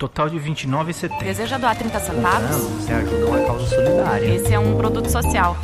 Total de R$29,70. Deseja doar 30 centavos? Não, você ajuda uma causa solidária. Esse é um produto social.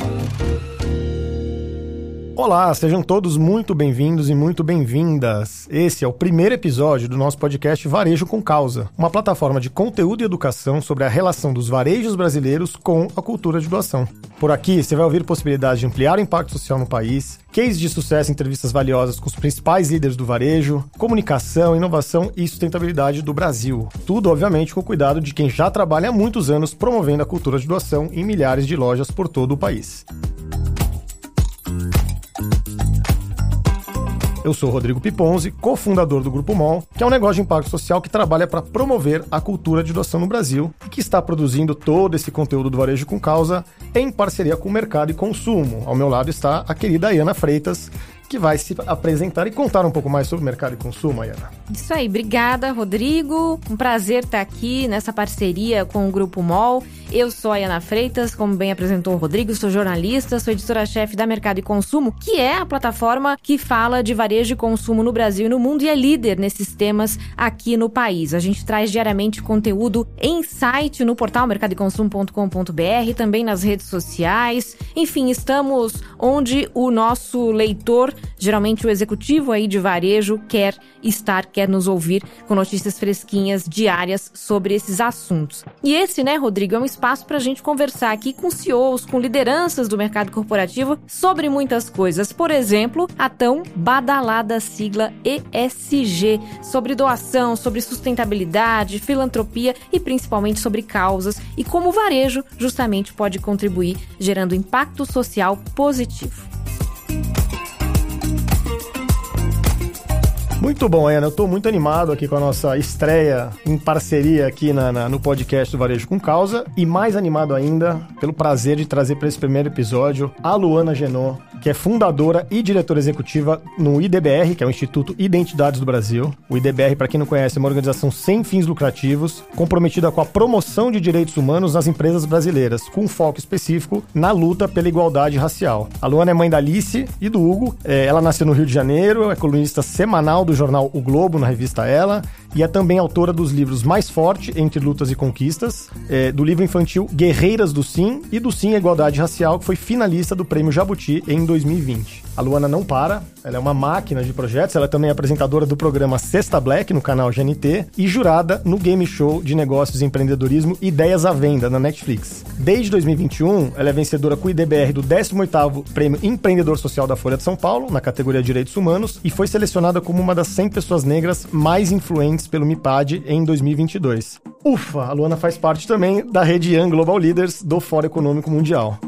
Olá, sejam todos muito bem-vindos e muito bem-vindas. Esse é o primeiro episódio do nosso podcast Varejo com Causa, uma plataforma de conteúdo e educação sobre a relação dos varejos brasileiros com a cultura de doação. Por aqui, você vai ouvir possibilidades de ampliar o impacto social no país, cases de sucesso e entrevistas valiosas com os principais líderes do varejo, comunicação, inovação e sustentabilidade do Brasil. Tudo, obviamente, com o cuidado de quem já trabalha há muitos anos promovendo a cultura de doação em milhares de lojas por todo o país. Eu sou Rodrigo Piponzi, cofundador do Grupo MOL, que é um negócio de impacto social que trabalha para promover a cultura de doação no Brasil e que está produzindo todo esse conteúdo do Varejo com Causa em parceria com o Mercado e Consumo. Ao meu lado está a querida Ayana Freitas, que vai se apresentar e contar um pouco mais sobre o mercado e consumo, Ayana. Isso aí, obrigada, Rodrigo. Um prazer estar aqui nessa parceria com o Grupo MOL. Eu sou a Ayana Freitas, como bem apresentou o Rodrigo, sou jornalista, sou editora-chefe da Mercado e Consumo, que é a plataforma que fala de varejo e consumo no Brasil e no mundo e é líder nesses temas aqui no país. A gente traz diariamente conteúdo em site no portal mercadoconsumo.com.br, também nas redes sociais. Enfim, estamos onde o nosso leitor geralmente o executivo aí de varejo quer estar, quer nos ouvir com notícias fresquinhas diárias sobre esses assuntos. E esse, né, Rodrigo, é um espaço para a gente conversar aqui com CEOs, com lideranças do mercado corporativo sobre muitas coisas. Por exemplo, a tão badalada sigla ESG, sobre doação, sobre sustentabilidade, filantropia e principalmente sobre causas e como o varejo justamente pode contribuir gerando impacto social positivo. Muito bom, Ana. Eu estou muito animado aqui com a nossa estreia em parceria aqui na, na, no podcast do Varejo com Causa. E mais animado ainda pelo prazer de trazer para esse primeiro episódio a Luana Genot, que é fundadora e diretora executiva no IDBR, que é o Instituto Identidades do Brasil. O IDBR, para quem não conhece, é uma organização sem fins lucrativos, comprometida com a promoção de direitos humanos nas empresas brasileiras, com um foco específico na luta pela igualdade racial. A Luana é mãe da Alice e do Hugo. É, ela nasceu no Rio de Janeiro, é colunista semanal do jornal O Globo, na revista Ela, e é também autora dos livros Mais Forte, Entre Lutas e Conquistas, é, do livro infantil Guerreiras do Sim e do Sim Igualdade Racial, que foi finalista do Prêmio Jabuti em 2020. A Luana não para, ela é uma máquina de projetos, ela é também apresentadora do programa Sexta Black no canal GNT e jurada no game show de negócios e empreendedorismo Ideias à Venda na Netflix. Desde 2021, ela é vencedora com o IDBR do 18º Prêmio Empreendedor Social da Folha de São Paulo, na categoria Direitos Humanos, e foi selecionada como uma das 100 pessoas negras mais influentes pelo MIPAD em 2022. Ufa, a Luana faz parte também da rede Young Global Leaders do Fórum Econômico Mundial.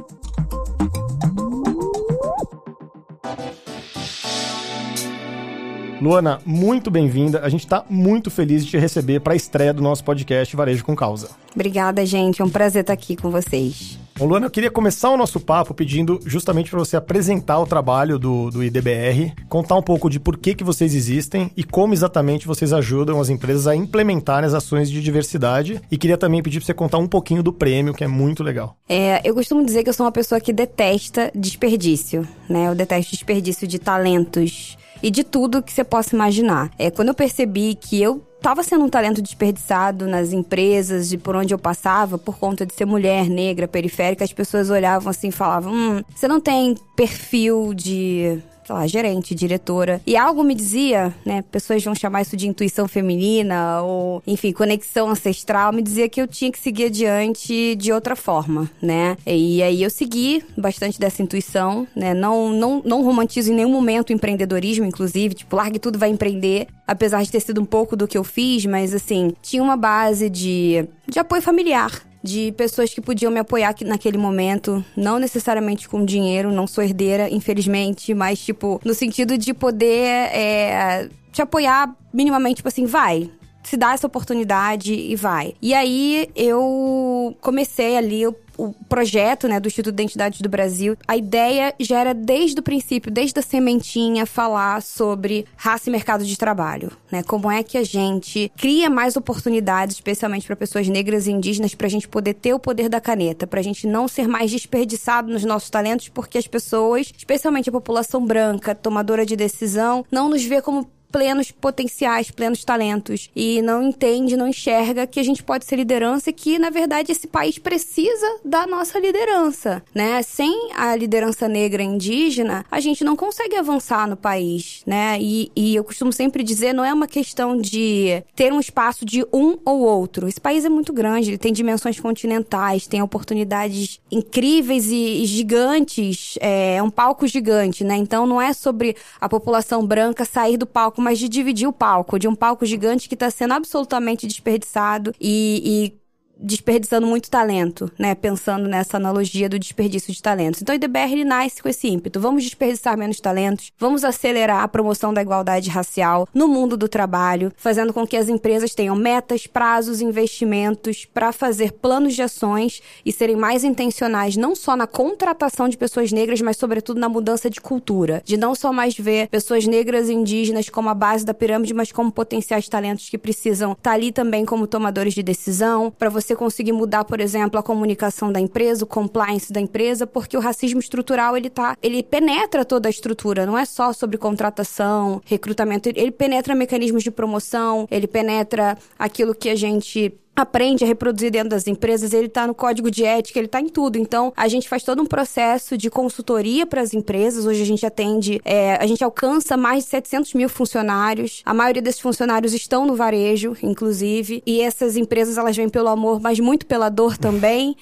Luana, muito bem-vinda. A gente está muito feliz de te receber para a estreia do nosso podcast Varejo com Causa. Obrigada, gente. É um prazer estar aqui com vocês. Bom, Luana, eu queria começar o nosso papo pedindo justamente para você apresentar o trabalho do, do IDBR, contar um pouco de por que, que vocês existem e como exatamente vocês ajudam as empresas a implementarem as ações de diversidade. E queria também pedir para você contar um pouquinho do prêmio, que é muito legal. É, eu costumo dizer que eu sou uma pessoa que detesta desperdício, né? Eu detesto desperdício de talentos e de tudo que você possa imaginar. É, quando eu percebi que eu estava sendo um talento desperdiçado nas empresas, de por onde eu passava, por conta de ser mulher, negra, periférica, as pessoas olhavam assim e falavam: hum, você não tem perfil de sei lá, gerente, diretora. E algo me dizia, né, pessoas vão chamar isso de intuição feminina ou, enfim, conexão ancestral, me dizia que eu tinha que seguir adiante de outra forma, né? E aí eu segui bastante dessa intuição, né? Não, não, não romantizo em nenhum momento o empreendedorismo, inclusive, tipo, largue tudo, vai empreender, apesar de ter sido um pouco do que eu fiz, mas assim, tinha uma base de, de apoio familiar, de pessoas que podiam me apoiar naquele momento, não necessariamente com dinheiro, não sou herdeira, infelizmente, mas, tipo, no sentido de poder é, te apoiar minimamente, tipo assim, vai, se dá essa oportunidade e vai. E aí eu comecei ali, eu o projeto né, do Instituto de Identidade do Brasil, a ideia já era desde o princípio, desde a sementinha, falar sobre raça e mercado de trabalho. Né? Como é que a gente cria mais oportunidades, especialmente para pessoas negras e indígenas, para a gente poder ter o poder da caneta, para a gente não ser mais desperdiçado nos nossos talentos, porque as pessoas, especialmente a população branca, tomadora de decisão, não nos vê como plenos potenciais, plenos talentos e não entende, não enxerga que a gente pode ser liderança e que, na verdade, esse país precisa da nossa liderança, né? Sem a liderança negra indígena, a gente não consegue avançar no país, né? E, e eu costumo sempre dizer, não é uma questão de ter um espaço de um ou outro. Esse país é muito grande, ele tem dimensões continentais, tem oportunidades incríveis e, e gigantes, é um palco gigante, né? Então não é sobre a população branca sair do palco, mas de dividir o palco, de um palco gigante que está sendo absolutamente desperdiçado e, desperdiçando muito talento, né? Pensando nessa analogia do desperdício de talentos. Então, o IDBR ele nasce com esse ímpeto. Vamos desperdiçar menos talentos, vamos acelerar a promoção da igualdade racial no mundo do trabalho, fazendo com que as empresas tenham metas, prazos, investimentos para fazer planos de ações e serem mais intencionais não só na contratação de pessoas negras, mas sobretudo na mudança de cultura, de não só mais ver pessoas negras e indígenas como a base da pirâmide, mas como potenciais talentos que precisam estar tá ali também como tomadores de decisão, para você você conseguir mudar, por exemplo, a comunicação da empresa, o compliance da empresa, porque o racismo estrutural ele tá, ele penetra toda a estrutura, não é só sobre contratação, recrutamento, ele penetra mecanismos de promoção, ele penetra aquilo que a gente aprende a reproduzir dentro das empresas, ele está no código de ética, ele está em tudo. Então, a gente faz todo um processo de consultoria para as empresas. Hoje a gente atende, é, a gente alcança mais de 700 mil funcionários. A maioria desses funcionários estão no varejo, inclusive. E essas empresas, elas vêm pelo amor, mas muito pela dor também.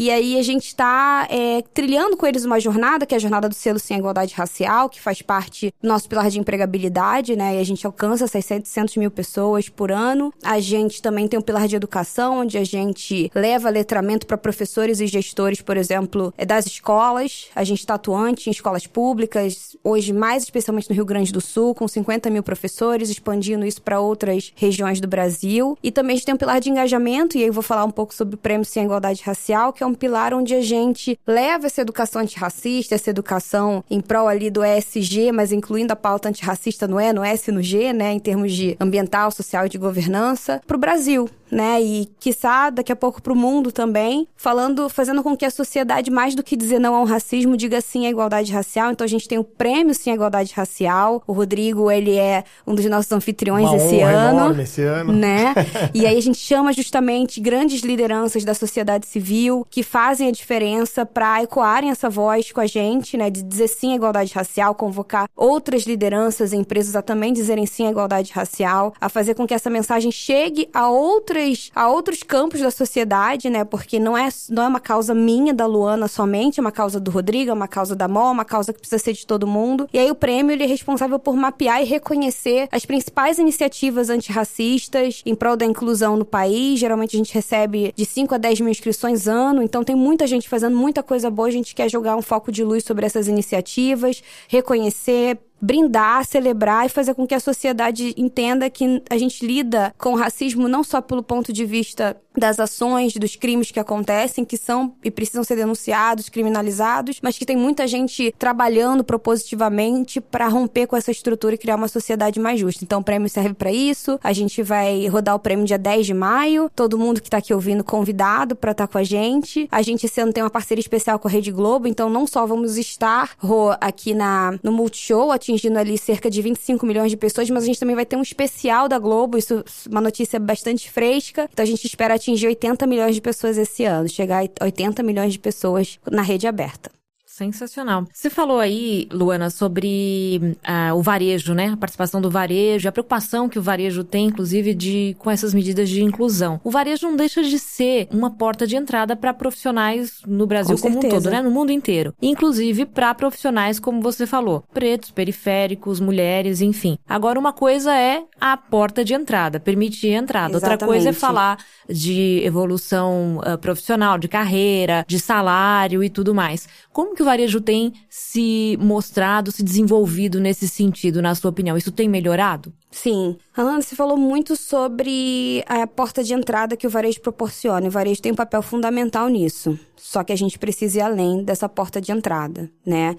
E aí a gente está é, trilhando com eles uma jornada, que é a jornada do selo sem igualdade racial, que faz parte do nosso pilar de empregabilidade, né? E a gente alcança essas 700 mil pessoas por ano. A gente também tem um pilar de educação, onde a gente leva letramento para professores e gestores, por exemplo, é, das escolas. A gente está atuante em escolas públicas, hoje mais especialmente no Rio Grande do Sul, com 50 mil professores, expandindo isso para outras regiões do Brasil. E também a gente tem um pilar de engajamento, e aí eu vou falar um pouco sobre o Prêmio Sem Igualdade Racial, que é um pilar onde a gente leva essa educação antirracista, essa educação em prol ali do ESG, mas incluindo a pauta antirracista no E, no S e no G, né, em termos de ambiental, social e de governança, para o Brasil né? E quiçá daqui a pouco para o mundo também, falando, fazendo com que a sociedade, mais do que dizer não ao racismo, diga sim à igualdade racial. Então a gente tem o prêmio Sim à Igualdade Racial. O Rodrigo, ele é um dos nossos anfitriões Uma esse ano. Enorme esse ano. Né? e aí a gente chama justamente grandes lideranças da sociedade civil que fazem a diferença para ecoarem essa voz com a gente, né? De dizer sim à igualdade racial, convocar outras lideranças e empresas a também dizerem sim à igualdade racial, a fazer com que essa mensagem chegue a outras a outros campos da sociedade, né? Porque não é, não é uma causa minha, da Luana somente, é uma causa do Rodrigo, é uma causa da Mol, é uma causa que precisa ser de todo mundo. E aí o prêmio ele é responsável por mapear e reconhecer as principais iniciativas antirracistas em prol da inclusão no país. Geralmente a gente recebe de 5 a 10 mil inscrições ano, então tem muita gente fazendo muita coisa boa. A gente quer jogar um foco de luz sobre essas iniciativas, reconhecer, brindar, celebrar e fazer com que a sociedade entenda que a gente lida com o racismo não só pelo ponto de vista das ações, dos crimes que acontecem, que são e precisam ser denunciados, criminalizados, mas que tem muita gente trabalhando propositivamente para romper com essa estrutura e criar uma sociedade mais justa. Então o prêmio serve para isso. A gente vai rodar o prêmio dia 10 de maio. Todo mundo que está aqui ouvindo convidado para estar tá com a gente. A gente esse ano tem uma parceria especial com a Rede Globo, então não só vamos estar Rô, aqui na no Multishow atingindo ali cerca de 25 milhões de pessoas, mas a gente também vai ter um especial da Globo, isso uma notícia bastante fresca. Então a gente espera atingir 80 milhões de pessoas esse ano, chegar a 80 milhões de pessoas na rede aberta. Sensacional. Você falou aí, Luana, sobre uh, o varejo, né? A participação do varejo, a preocupação que o varejo tem, inclusive, de com essas medidas de inclusão. O varejo não deixa de ser uma porta de entrada para profissionais no Brasil com como certeza. um todo, né? No mundo inteiro. Inclusive para profissionais, como você falou, pretos, periféricos, mulheres, enfim. Agora, uma coisa é a porta de entrada, permitir a entrada. Outra coisa é Exatamente. falar de evolução uh, profissional, de carreira, de salário e tudo mais. Como que o varejo tem se mostrado, se desenvolvido nesse sentido, na sua opinião? Isso tem melhorado? Sim. Alana, você falou muito sobre a porta de entrada que o varejo proporciona. O varejo tem um papel fundamental nisso. Só que a gente precisa ir além dessa porta de entrada, né?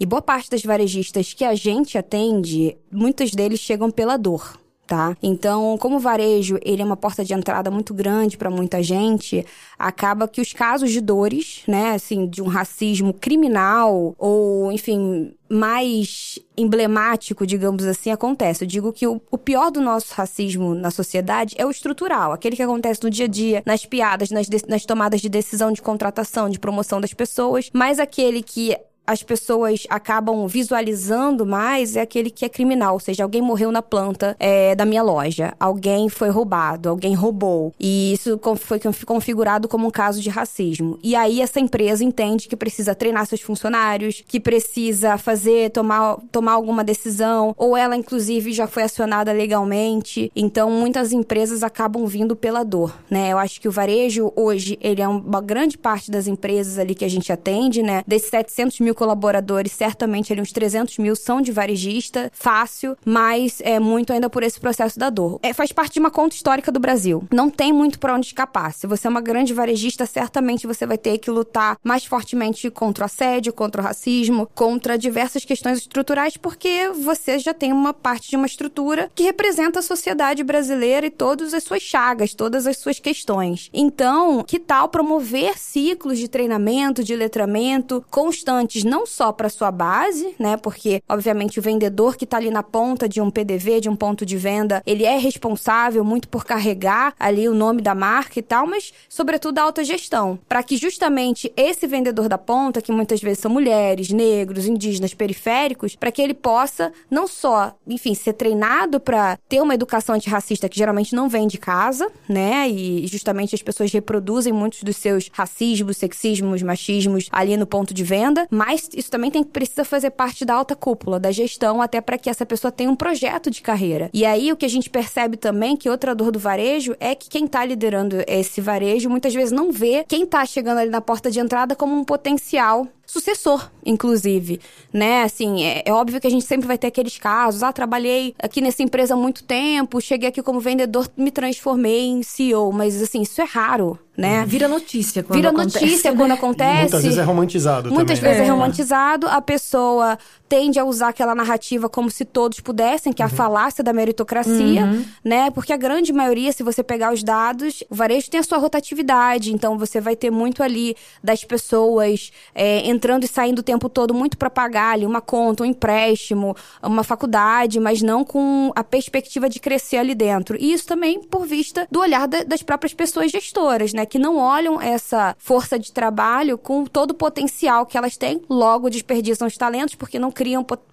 E boa parte das varejistas que a gente atende, muitos deles chegam pela dor. Tá? Então, como o varejo, ele é uma porta de entrada muito grande para muita gente, acaba que os casos de dores, né, assim, de um racismo criminal ou, enfim, mais emblemático, digamos assim, acontece. Eu digo que o, o, pior do nosso racismo na sociedade é o estrutural, aquele que acontece no dia a dia, nas piadas, nas, nas tomadas de decisão de contratação, de promoção das pessoas, mas aquele que as pessoas acabam visualizando mais é aquele que é criminal, ou seja, alguém morreu na planta é, da minha loja, alguém foi roubado, alguém roubou. E isso foi configurado como um caso de racismo. E aí essa empresa entende que precisa treinar seus funcionários, que precisa fazer, tomar, tomar alguma decisão, ou ela, inclusive, já foi acionada legalmente. Então, muitas empresas acabam vindo pela dor, né? Eu acho que o varejo, hoje, ele é uma grande parte das empresas ali que a gente atende, né? Desses 700 mil mil colaboradores, certamente ali uns 300 mil são de varejista, fácil, mas é muito ainda por esse processo da dor. É, faz parte de uma conta histórica do Brasil. Não tem muito para onde escapar. Se você é uma grande varejista, certamente você vai ter que lutar mais fortemente contra o assédio, contra o racismo, contra diversas questões estruturais, porque você já tem uma parte de uma estrutura que representa a sociedade brasileira e todas as suas chagas, todas as suas questões. Então, que tal promover ciclos de treinamento, de letramento constantes não só para sua base, né? Porque obviamente o vendedor que está ali na ponta de um PDV, de um ponto de venda, ele é responsável muito por carregar ali o nome da marca e tal, mas sobretudo a alta gestão, para que justamente esse vendedor da ponta, que muitas vezes são mulheres, negros, indígenas, periféricos, para que ele possa não só, enfim, ser treinado para ter uma educação antirracista que geralmente não vem de casa, né? E justamente as pessoas reproduzem muitos dos seus racismos, sexismos, machismos ali no ponto de venda, mas mas isso também tem, precisa fazer parte da alta cúpula, da gestão, até para que essa pessoa tenha um projeto de carreira. E aí o que a gente percebe também, que outra dor do varejo, é que quem está liderando esse varejo muitas vezes não vê quem está chegando ali na porta de entrada como um potencial sucessor, inclusive, né? Assim, é, é, óbvio que a gente sempre vai ter aqueles casos. Ah, trabalhei aqui nessa empresa há muito tempo, cheguei aqui como vendedor, me transformei em CEO. Mas, assim, isso é raro, né? Uhum. Vira notícia quando Vira acontece. Vira notícia né? quando acontece. muitas vezes é romantizado Muitas também, vezes é. é romantizado. A pessoa tende a usar aquela narrativa como se todos pudessem, que é a uhum. falácia da meritocracia, uhum. né? Porque a grande maioria, se você pegar os dados, o varejo tem a sua rotatividade. Então, você vai ter muito ali das pessoas é, entrando e saindo o tempo todo muito para pagar ali uma conta, um empréstimo, uma faculdade, mas não com a perspectiva de crescer ali dentro. E isso também por vista do olhar da, das próprias pessoas gestoras, né? Que não olham essa força de trabalho com todo o potencial que elas têm, logo desperdiçam os talentos porque não criam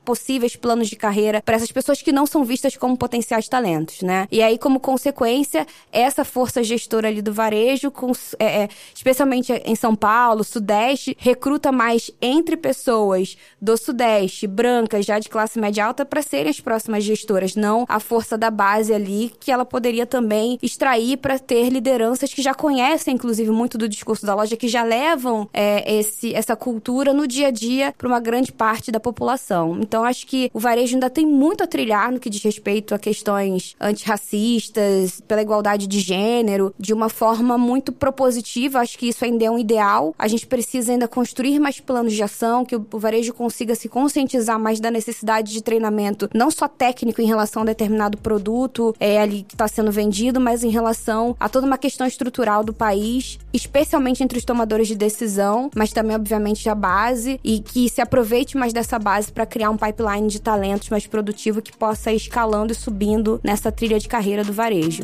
possíveis planos de carreira para essas pessoas que não são vistas como potenciais talentos, né? E aí, como consequência, essa força gestora ali do varejo, com, é, é, especialmente em São Paulo, Sudeste, recruta mais entre pessoas do Sudeste, brancas, já de classe média alta, para serem as próximas gestoras, não a força da base ali, que ela poderia também extrair para ter lideranças que já conhecem, inclusive, muito do discurso da loja, que já levam é, esse, essa cultura no dia a dia para uma grande parte da população. Então, acho que o varejo ainda tem muito a trilhar no que diz respeito a questões antirracistas, pela igualdade de gênero, de uma forma muito propositiva. Acho que isso ainda é um ideal. A gente precisa ainda construir mais planos de ação, que o varejo consiga se conscientizar mais da necessidade de treinamento, não só técnico em relação a determinado produto é, ali que está sendo vendido, mas em relação a toda uma questão estrutural do país, especialmente entre os tomadores de decisão, mas também, obviamente, a base, e que se aproveite mais dessa base para criar um pipeline de talentos mais produtivo que possa ir escalando e subindo nessa trilha de carreira do varejo.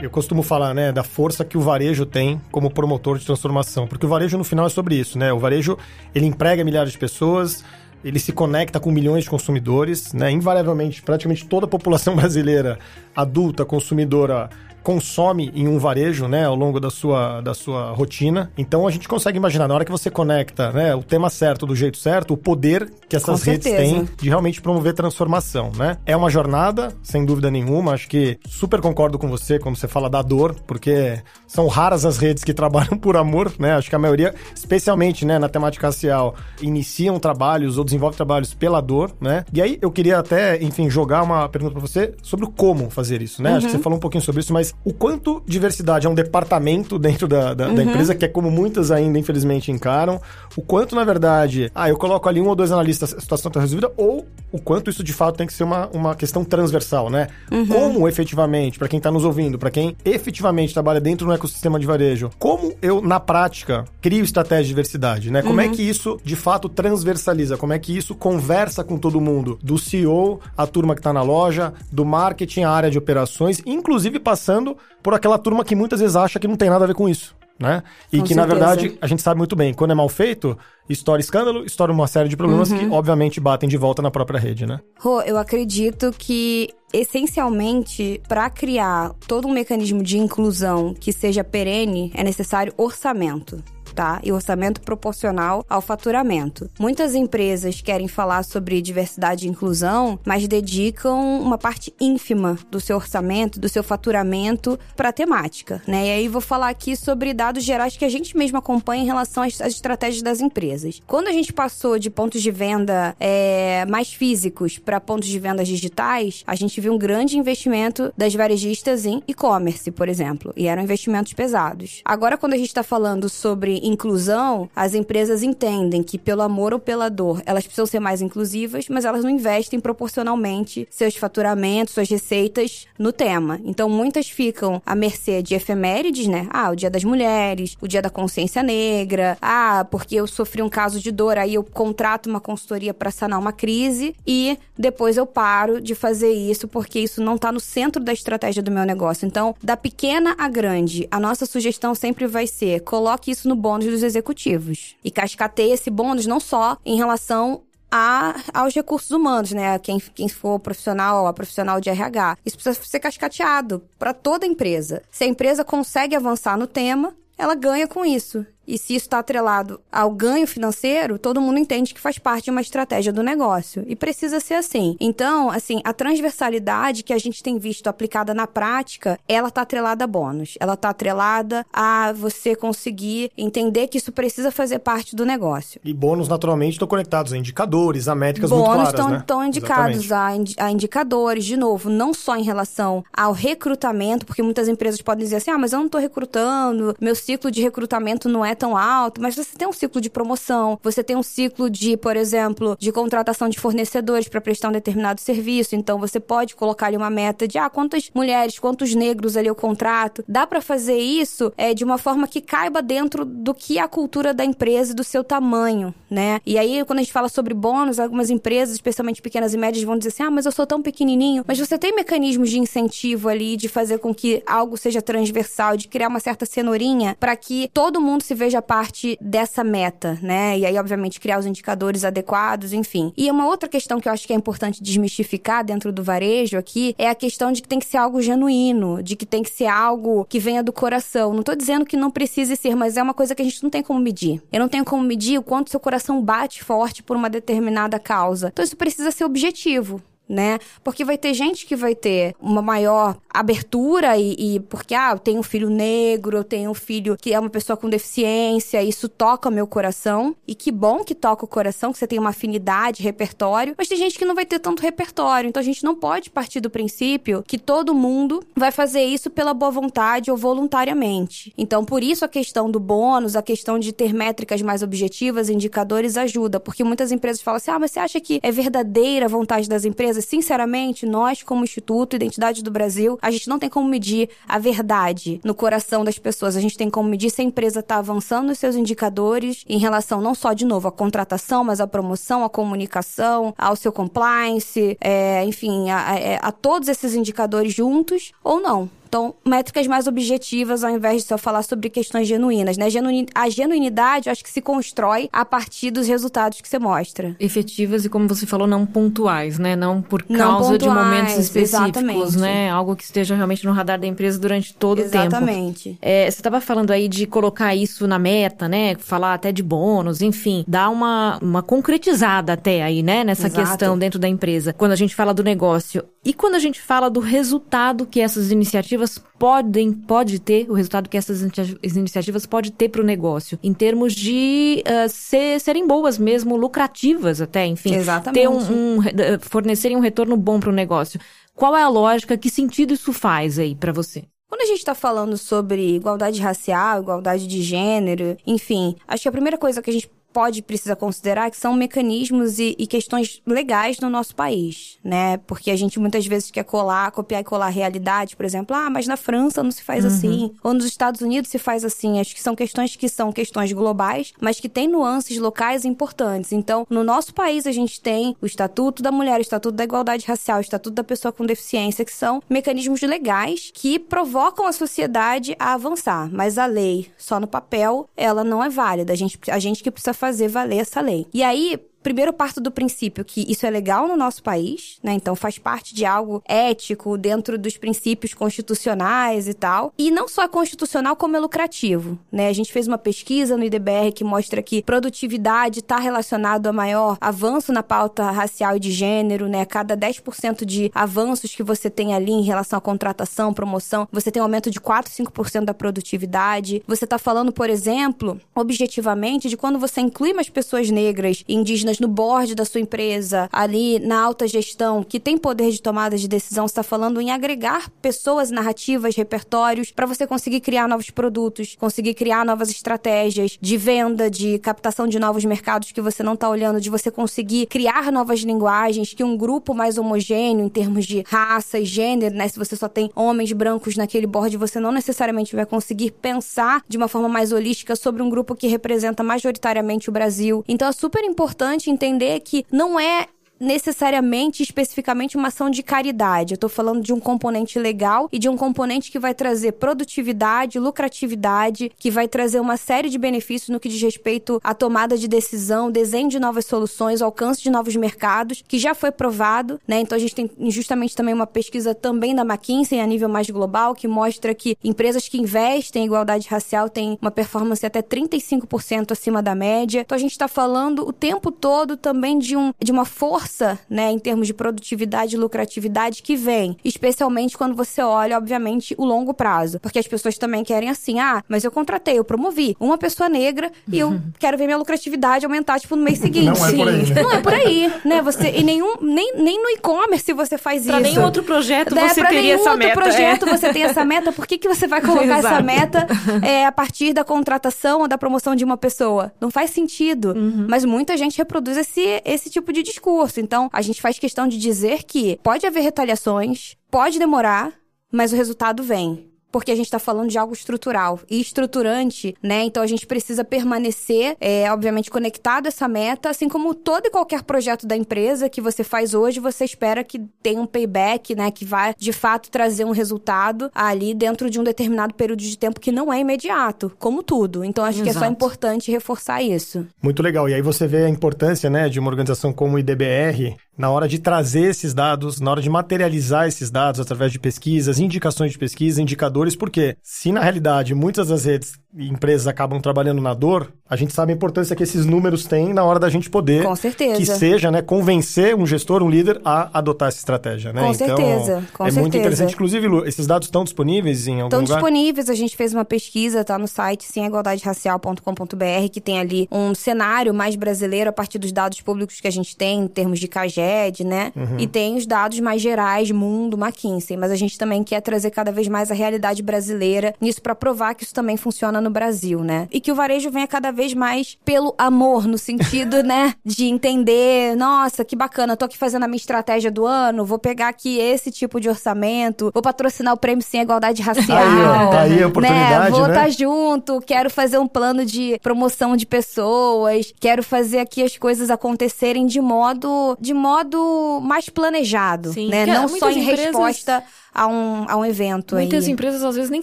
Eu costumo falar, né, da força que o varejo tem como promotor de transformação, porque o varejo no final é sobre isso, né? O varejo, ele emprega milhares de pessoas, ele se conecta com milhões de consumidores, né? Invariavelmente, praticamente toda a população brasileira adulta, consumidora, consome em um varejo, né, ao longo da sua, da sua rotina. Então a gente consegue imaginar, na hora que você conecta né, o tema certo do jeito certo, o poder que essas redes têm de realmente promover transformação, né? É uma jornada, sem dúvida nenhuma. Acho que super concordo com você quando você fala da dor, porque são raras as redes que trabalham por amor, né? Acho que a maioria, especialmente né, na temática racial, iniciam trabalhos ou desenvolvem trabalhos pela dor, né? E aí eu queria até, enfim, jogar uma pergunta para você sobre o como fazer isso, né? Uhum. Acho que você uhum. falou um pouquinho sobre isso, mas o quanto diversidade é um departamento dentro da, da, da empresa, que é como muitas ainda, infelizmente, encaram. O quanto, na verdade, ah, eu coloco ali um ou dois analistas, a situação está resolvida, ou o quanto isso de fato tem que ser uma, uma questão transversal, né? Como efetivamente, para quem está nos ouvindo, para quem efetivamente trabalha dentro do ecossistema de varejo, como eu, na prática, crio estratégia de diversidade, né? Como é que isso de fato transversaliza? Como é que isso conversa com todo mundo? Do CEO, a turma que está na loja, do marketing, a área de operações, inclusive passando por aquela turma que muitas vezes acha que não tem nada a ver com isso. Né? E Com que, na certeza. verdade, a gente sabe muito bem, quando é mal feito, estoura escândalo, estoura uma série de problemas que, obviamente, batem de volta na própria rede, né? Rô, eu acredito que essencialmente para criar todo um mecanismo de inclusão que seja perene é necessário orçamento. Tá? E orçamento proporcional ao faturamento. Muitas empresas querem falar sobre diversidade e inclusão, mas dedicam uma parte ínfima do seu orçamento, do seu faturamento para a temática, né? E aí vou falar aqui sobre dados gerais que a gente mesmo acompanha em relação às, estratégias das empresas. Quando a gente passou de pontos de venda é, mais físicos para pontos de vendas digitais, a gente viu um grande investimento das varejistas em e-commerce, por exemplo, e eram investimentos pesados. Agora, quando a gente está falando sobre inclusão, as empresas entendem que pelo amor ou pela dor, elas precisam ser mais inclusivas, mas elas não investem proporcionalmente seus faturamentos, suas receitas no tema. Então, muitas ficam à mercê de efemérides, né? Ah, o Dia das Mulheres, o Dia da Consciência Negra, ah, porque eu sofri um caso de dor, aí eu contrato uma consultoria para sanar uma crise e depois eu paro de fazer isso porque isso não tá no centro da estratégia do meu negócio. Então, da pequena a grande, a nossa sugestão sempre vai ser: coloque isso no bônus dos executivos e cascateie esse bônus não só em relação a, aos recursos humanos, né? Quem, quem for profissional, a profissional de RH. Isso precisa ser cascateado para toda empresa. Se a empresa consegue avançar no tema, ela ganha com isso. E se isso está atrelado ao ganho financeiro, todo mundo entende que faz parte de uma estratégia do negócio. E precisa ser assim. Então, assim, a transversalidade que a gente tem visto aplicada na prática, ela está atrelada a bônus. Ela está atrelada a você conseguir entender que isso precisa fazer parte do negócio. E bônus, naturalmente, estão conectados a indicadores, a métricas muito Bônus claras, né? estão indicados a, indi- a indicadores, de novo, não só em relação ao recrutamento, porque muitas empresas podem dizer assim: ah, mas eu não estou recrutando, meu ciclo de recrutamento não é tão alto, mas você tem um ciclo de promoção, você tem um ciclo de, por exemplo, de contratação de fornecedores para prestar um determinado serviço, então você pode colocar ali uma meta de ah, quantas mulheres, quantos negros ali eu contrato. Dá para fazer isso é, de uma forma que caiba dentro do que é a cultura da empresa e do seu tamanho, né? E aí, quando a gente fala sobre bônus, algumas empresas, especialmente pequenas e médias, vão dizer assim: ah, mas eu sou tão pequenininho. Mas você tem mecanismos de incentivo ali, de fazer com que algo seja transversal, de criar uma certa cenourinha para que todo mundo se veja parte dessa meta, né? E aí, obviamente, criar os indicadores adequados, enfim. E uma outra questão que eu acho que é importante desmistificar dentro do varejo aqui é a questão de que tem que ser algo genuíno, de que tem que ser algo que venha do coração. Não tô dizendo que não precise ser, mas é uma coisa que a gente não tem como medir. Eu não tenho como medir o quanto seu coração bate forte por uma determinada causa. Então isso precisa ser objetivo né? Porque vai ter gente que vai ter uma maior abertura e, e, porque, ah, eu tenho um filho negro, eu tenho um filho que é uma pessoa com deficiência, isso toca meu coração. E que bom que toca o coração, que você tem uma afinidade, repertório. Mas tem gente que não vai ter tanto repertório. Então a gente não pode partir do princípio que todo mundo vai fazer isso pela boa vontade ou voluntariamente. Então, por isso a questão do bônus, a questão de ter métricas mais objetivas, indicadores ajuda. Porque muitas empresas falam assim: ah, mas você acha que é verdadeira a vontade das empresas? Sinceramente, nós, como Instituto Identidade do Brasil, a gente não tem como medir a verdade no coração das pessoas. A gente tem como medir se a empresa está avançando nos seus indicadores em relação não só, de novo, à contratação, mas à promoção, à comunicação, ao seu compliance, é, enfim, a, a, a todos esses indicadores juntos ou não. Então, métricas mais objetivas ao invés de só falar sobre questões genuínas, né? A genuinidade, eu acho que se constrói a partir dos resultados que você mostra. Efetivas e, como você falou, não pontuais, né? Não por Não causa de pontuais, momentos específicos, exatamente. né? Algo que esteja realmente no radar da empresa durante todo o tempo. Exatamente. É, você estava falando aí de colocar isso na meta, né? Falar até de bônus, enfim, dar uma, uma concretizada até aí, né? Nessa Exato. questão dentro da empresa. Quando a gente fala do negócio. E quando a gente fala do resultado que essas iniciativas podem, pode ter, o resultado que essas inicia- iniciativas pode ter para o negócio. Em termos de ah, ser- serem boas mesmo, lucrativas até, enfim. Exatamente. Ter um, um, eh, fornecerem um retorno bom para o negócio. Qual é a lógica? Que sentido isso faz aí para você? Quando a gente está falando sobre igualdade racial, igualdade de gênero, enfim, acho que a primeira coisa que a gente pode precisa considerar que são mecanismos e, e, questões legais no nosso país, né? Porque a gente muitas vezes quer colar, copiar e colar a realidade, por exemplo, ah, mas na França não se faz uhum. assim, ou nos Estados Unidos se faz assim. Acho que são questões que são questões globais, mas que têm nuances locais importantes. Então, no nosso país a gente tem o Estatuto da Mulher, o Estatuto da Igualdade Racial, o Estatuto da Pessoa com Deficiência, que são mecanismos legais que provocam a sociedade a avançar. Mas a lei, só no papel, ela não é válida. A gente, a gente que precisa fazer valer essa lei. E aí, primeiro parto do princípio que isso é legal no nosso país, né? Então faz parte de algo ético dentro dos princípios constitucionais e tal. E não só é constitucional, como é lucrativo, né? A gente fez uma pesquisa no IDBR que mostra que produtividade está relacionado a maior avanço na pauta racial e de gênero, né? Cada 10% de avanços que você tem ali em relação à contratação, promoção, você tem um aumento de 4, 5% da produtividade. Você está falando, por exemplo, objetivamente, de quando você inclui mais pessoas negras e indígenas no board da sua empresa, ali na alta gestão, que tem poder de tomada de decisão, está falando em agregar pessoas, narrativas, repertórios, para você conseguir criar novos produtos, conseguir criar novas estratégias de venda, de captação de novos mercados que você não está olhando, de você conseguir criar novas linguagens, que um grupo mais homogêneo em termos de raça e gênero, né? Se você só tem homens brancos naquele board, você não necessariamente vai conseguir pensar de uma forma mais holística sobre um grupo que representa majoritariamente o Brasil. Então é super importante importante entender que não é necessariamente, especificamente, uma ação de caridade. Eu estou falando de um componente legal e de um componente que vai trazer produtividade, lucratividade, que vai trazer uma série de benefícios no que diz respeito à tomada de decisão, desenho de novas soluções, alcance de novos mercados, que já foi provado, né? Então a gente tem justamente também uma pesquisa também da McKinsey a nível mais global que mostra que empresas que investem em igualdade racial têm uma performance até 35% acima da média. Então a gente está falando o tempo todo também de, um, de uma força força, né, em termos de produtividade e lucratividade que vem, especialmente quando você olha, obviamente, o longo prazo, porque as pessoas também querem assim, ah, mas eu contratei, eu promovi uma pessoa negra e eu quero ver minha lucratividade aumentar tipo no mês seguinte. Não é por aí, né? Não é por aí, né? Você e nenhum nem, nem no e-commerce você faz pra isso. Pra nenhum outro projeto né? você pra teria essa meta. outro projeto é. você tem essa meta. Por que que você vai colocar essa meta é, a partir da contratação ou da promoção de uma pessoa? Não faz sentido. Uhum. Mas muita gente reproduz esse esse tipo de discurso. Então, a gente faz questão de dizer que pode haver retaliações, pode demorar, mas o resultado vem porque a gente está falando de algo estrutural e estruturante, né? Então a gente precisa permanecer, é, obviamente, conectado a essa meta, assim como todo e qualquer projeto da empresa que você faz hoje, você espera que tenha um payback, né? Que vai de fato trazer um resultado ali dentro de um determinado período de tempo que não é imediato, como tudo. Então acho Exato. que é só importante reforçar isso. Muito legal. E aí você vê a importância, né, de uma organização como o IDBR na hora de trazer esses dados, na hora de materializar esses dados através de pesquisas, indicações de pesquisa, indicadores, porque se na realidade muitas das redes e empresas acabam trabalhando na dor, a gente sabe a importância que esses números têm na hora da gente poder com certeza. que seja, né, convencer um gestor, um líder a adotar essa estratégia, né? Com então, certeza, com é certeza. muito interessante. Inclusive, Lu, esses dados estão disponíveis em algum estão lugar? Estão disponíveis, a gente fez uma pesquisa, tá no site simigualdaderacial.com.br, que tem ali um cenário mais brasileiro a partir dos dados públicos que a gente tem em termos de CAGED, né? Uhum. E tem os dados mais gerais, mundo, McKinsey. Mas a gente também quer trazer cada vez mais a realidade brasileira nisso para provar que isso também funciona no Brasil, né? E que o varejo venha cada vez mais pelo amor, no sentido, né, de entender, nossa, que bacana, tô aqui fazendo a minha estratégia do ano, vou pegar aqui esse tipo de orçamento, vou patrocinar o prêmio sem igualdade racial. Aí, tá aí a né? oportunidade, né? Vou estar né? tá junto, quero fazer um plano de promoção de pessoas, quero fazer aqui as coisas acontecerem de modo de modo mais planejado, Sim, né? Não só em empresas... resposta a um, a um evento Muitas aí. empresas às vezes nem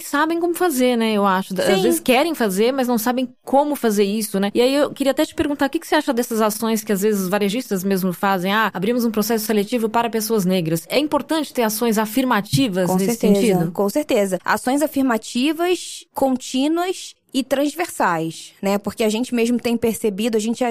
sabem como fazer, né? Eu acho. Sim. Às vezes querem fazer, mas não sabem como fazer isso, né? E aí eu queria até te perguntar, o que, que você acha dessas ações que às vezes os varejistas mesmo fazem? Ah, abrimos um processo seletivo para pessoas negras. É importante ter ações afirmativas com nesse certeza, sentido? Com certeza. Ações afirmativas, contínuas e transversais, né? Porque a gente mesmo tem percebido, a gente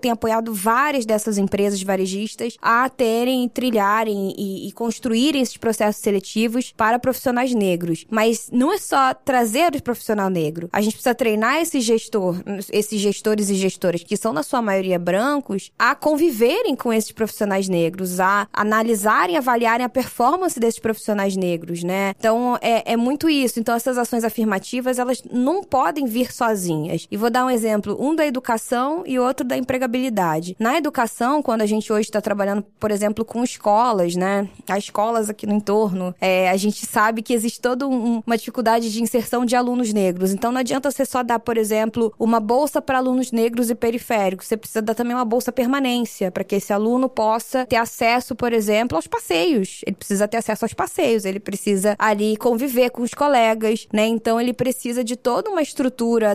tem apoiado várias dessas empresas varejistas a terem, trilharem e, e construírem esses processos seletivos para profissionais negros. Mas não é só trazer o profissional negro. A gente precisa treinar esse gestor, esses gestores e gestoras que são na sua maioria brancos, a conviverem com esses profissionais negros, a analisarem, avaliarem a performance desses profissionais negros, né? Então é, é muito isso. Então essas ações afirmativas elas não podem vir sozinhas. E vou dar um exemplo, um da educação e outro da empregabilidade. Na educação, quando a gente hoje está trabalhando, por exemplo, com escolas, né? As escolas aqui no entorno, é, a gente sabe que existe toda um, uma dificuldade de inserção de alunos negros. Então não adianta você só dar, por exemplo, uma bolsa para alunos negros e periféricos. Você precisa dar também uma bolsa permanência para que esse aluno possa ter acesso, por exemplo, aos passeios. Ele precisa ter acesso aos passeios, ele precisa ali conviver com os colegas, né? Então ele precisa de toda uma estrutura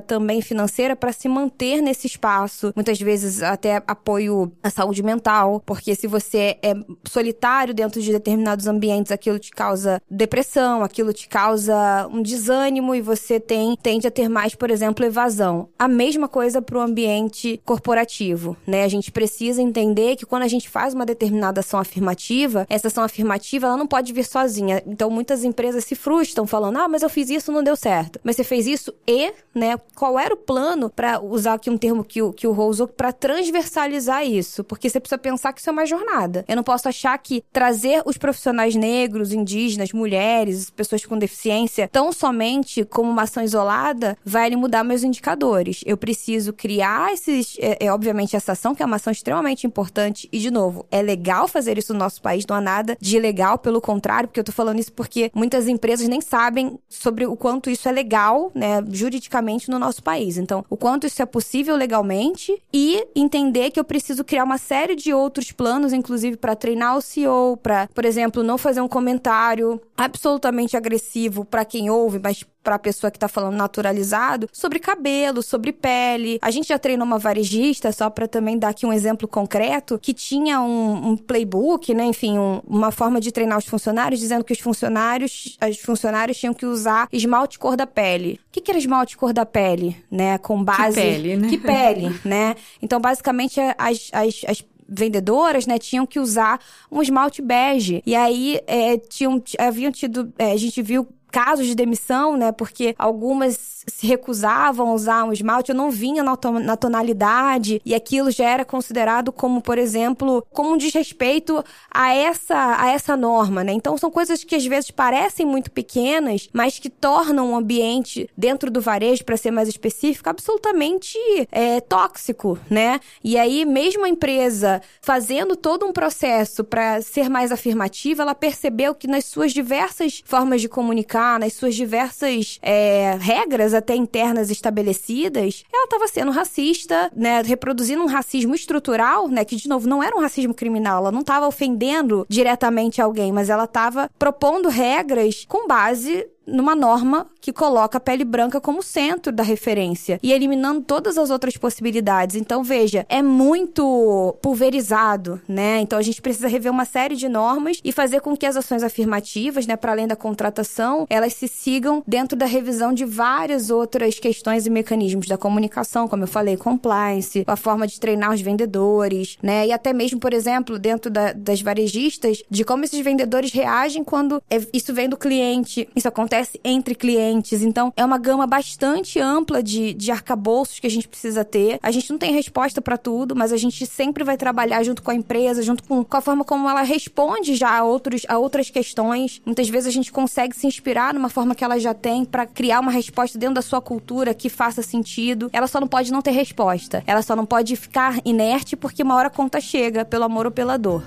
também financeira para se manter nesse espaço. Muitas vezes até apoio à saúde mental, porque se você é solitário dentro de determinados ambientes, aquilo te causa depressão, aquilo te causa um desânimo e você tem tende a ter mais, por exemplo, evasão. A mesma coisa para o ambiente corporativo, né? A gente precisa entender que quando a gente faz uma determinada ação afirmativa, essa ação afirmativa ela não pode vir sozinha. Então muitas empresas se frustram falando: "Ah, mas eu fiz isso, não deu certo". Mas você fez isso e, né, qual era o plano para usar aqui um termo que o que o Rose usou para transversalizar isso? Porque você precisa pensar que isso é uma jornada. Eu não posso achar que trazer os profissionais negros, indígenas, mulheres, pessoas com deficiência tão somente como uma ação isolada vai mudar meus indicadores. Eu preciso criar esses, é, é obviamente essa ação que é uma ação extremamente importante e de novo, é legal fazer isso no nosso país, não há nada de ilegal, pelo contrário, porque eu tô falando isso porque muitas empresas nem sabem sobre o quanto isso é legal, né, juridicamente no nosso país. Então, o quanto isso é possível legalmente e entender que eu preciso criar uma série de outros planos, inclusive para treinar o CEO, para, por exemplo, não fazer um comentário absolutamente agressivo para quem ouve, mas para a pessoa que tá falando naturalizado, sobre cabelo, sobre pele. A gente já treinou uma varejista, só para também dar aqui um exemplo concreto, que tinha um, um playbook, né? Enfim, um, uma forma de treinar os funcionários, dizendo que os funcionários, as funcionários tinham que usar esmalte cor da pele. O que, que era esmalte cor da pele, né? Com base. Que pele, né? Que pele, né? Então, basicamente, as, as, as vendedoras, né, tinham que usar um esmalte bege. E aí, é, tinham, haviam tido, é, a gente viu casos de demissão, né? Porque algumas se recusavam a usar um esmalte, eu não vinha na, na tonalidade, e aquilo já era considerado como, por exemplo, como um desrespeito a essa, a essa norma, né? Então são coisas que às vezes parecem muito pequenas, mas que tornam o ambiente dentro do varejo, para ser mais específico, absolutamente é, tóxico, né? E aí, mesmo a empresa fazendo todo um processo para ser mais afirmativa, ela percebeu que nas suas diversas formas de comunicar, nas suas diversas é, regras até internas estabelecidas, ela estava sendo racista, né, reproduzindo um racismo estrutural, né, que de novo não era um racismo criminal, ela não estava ofendendo diretamente alguém, mas ela estava propondo regras com base numa norma que coloca a pele branca como centro da referência e eliminando todas as outras possibilidades. Então, veja, é muito pulverizado, né? Então, a gente precisa rever uma série de normas e fazer com que as ações afirmativas, né, para além da contratação, elas se sigam dentro da revisão de várias outras questões e mecanismos da comunicação, como eu falei, compliance, a forma de treinar os vendedores, né? E até mesmo, por exemplo, dentro da, das varejistas, de como esses vendedores reagem quando é, isso vem do cliente. Isso acontece acontece entre clientes. Então, é uma gama bastante ampla de, de arcabouços que a gente precisa ter. A gente não tem resposta para tudo, mas a gente sempre vai trabalhar junto com a empresa, junto com, com a forma como ela responde já a, outros, a outras questões. Muitas vezes a gente consegue se inspirar numa forma que ela já tem para criar uma resposta dentro da sua cultura que faça sentido. Ela só não pode não ter resposta. Ela só não pode ficar inerte porque uma hora a conta chega, pelo amor ou pela dor.